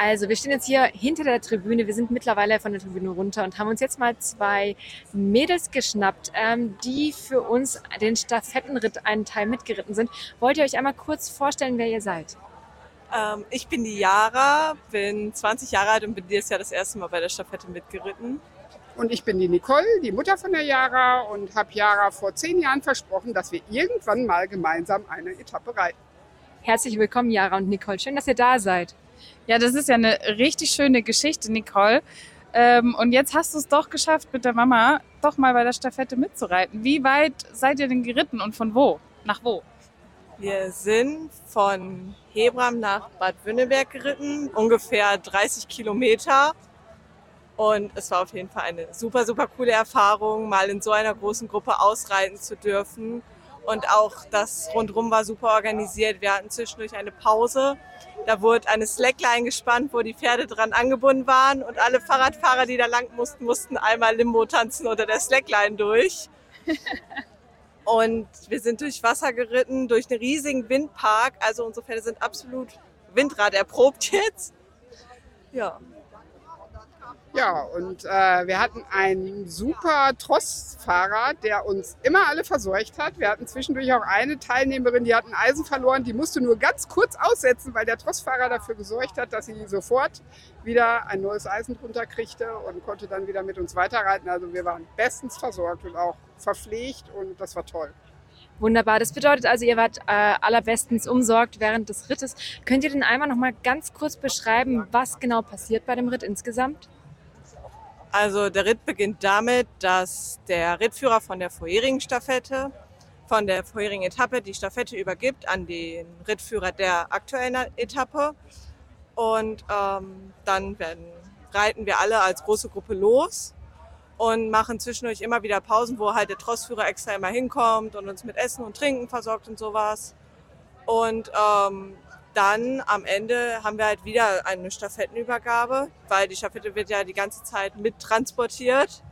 Also, wir stehen jetzt hier hinter der Tribüne. Wir sind mittlerweile von der Tribüne runter und haben uns jetzt mal zwei Mädels geschnappt, ähm, die für uns den Stafettenritt einen Teil mitgeritten sind. Wollt ihr euch einmal kurz vorstellen, wer ihr seid? Ähm, ich bin die Yara, bin 20 Jahre alt und bin dieses Jahr das erste Mal bei der Stafette mitgeritten. Und ich bin die Nicole, die Mutter von der Yara und habe Yara vor zehn Jahren versprochen, dass wir irgendwann mal gemeinsam eine Etappe reiten. Herzlich willkommen, Jara und Nicole. Schön, dass ihr da seid. Ja, das ist ja eine richtig schöne Geschichte, Nicole. Ähm, und jetzt hast du es doch geschafft, mit der Mama doch mal bei der Stafette mitzureiten. Wie weit seid ihr denn geritten und von wo? Nach wo? Wir sind von Hebram nach Bad Wünnenberg geritten, ungefähr 30 Kilometer. Und es war auf jeden Fall eine super, super coole Erfahrung, mal in so einer großen Gruppe ausreiten zu dürfen. Und auch das rundrum war super organisiert. Wir hatten zwischendurch eine Pause. Da wurde eine Slackline gespannt, wo die Pferde dran angebunden waren. Und alle Fahrradfahrer, die da lang mussten, mussten einmal Limbo tanzen unter der Slackline durch. Und wir sind durch Wasser geritten, durch einen riesigen Windpark. Also unsere Pferde sind absolut Windrad erprobt jetzt. Ja. Ja, und äh, wir hatten einen super Trossfahrer, der uns immer alle versorgt hat. Wir hatten zwischendurch auch eine Teilnehmerin, die hat ein Eisen verloren, die musste nur ganz kurz aussetzen, weil der Trossfahrer dafür gesorgt hat, dass sie sofort wieder ein neues Eisen drunter kriegte und konnte dann wieder mit uns weiterreiten. Also wir waren bestens versorgt und auch verpflegt und das war toll. Wunderbar. Das bedeutet also, ihr wart äh, allerbestens umsorgt während des Rittes. Könnt ihr denn einmal noch mal ganz kurz beschreiben, was genau passiert bei dem Ritt insgesamt? Also der Ritt beginnt damit, dass der Rittführer von der vorherigen Staffette, von der vorherigen Etappe die Staffette übergibt an den Rittführer der aktuellen Etappe. Und ähm, dann werden, reiten wir alle als große Gruppe los und machen zwischendurch immer wieder Pausen, wo halt der Trossführer extra immer hinkommt und uns mit Essen und Trinken versorgt und sowas. Und ähm, dann am Ende haben wir halt wieder eine Stafettenübergabe, weil die Stafette wird ja die ganze Zeit mit transportiert.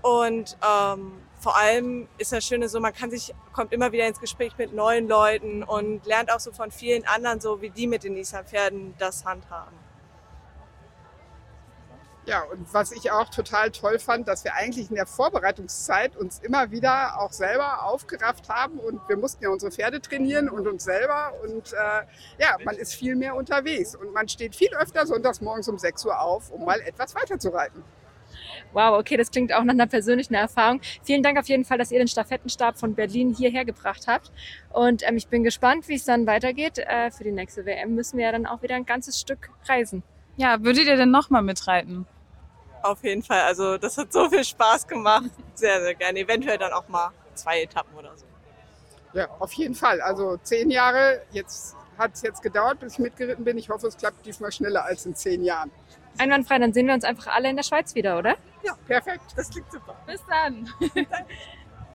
Und ähm, vor allem ist das Schöne so, man kann sich, kommt immer wieder ins Gespräch mit neuen Leuten und lernt auch so von vielen anderen, so wie die mit den Nissan-Pferden das handhaben. Ja, und was ich auch total toll fand, dass wir eigentlich in der Vorbereitungszeit uns immer wieder auch selber aufgerafft haben und wir mussten ja unsere Pferde trainieren und uns selber und äh, ja, man ist viel mehr unterwegs und man steht viel öfter sonntags morgens um 6 Uhr auf, um mal etwas weiter zu reiten. Wow, okay, das klingt auch nach einer persönlichen Erfahrung. Vielen Dank auf jeden Fall, dass ihr den Stafettenstab von Berlin hierher gebracht habt. Und ähm, ich bin gespannt, wie es dann weitergeht. Äh, für die nächste WM müssen wir ja dann auch wieder ein ganzes Stück reisen. Ja, würdet ihr denn nochmal mitreiten? Auf jeden Fall. Also das hat so viel Spaß gemacht. Sehr, sehr gerne. Eventuell dann auch mal zwei Etappen oder so. Ja, auf jeden Fall. Also zehn Jahre, jetzt hat es jetzt gedauert, bis ich mitgeritten bin. Ich hoffe, es klappt diesmal schneller als in zehn Jahren. Einwandfrei, dann sehen wir uns einfach alle in der Schweiz wieder, oder? Ja, perfekt. Das klingt super. Bis dann.